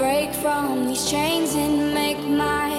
break from these chains and make my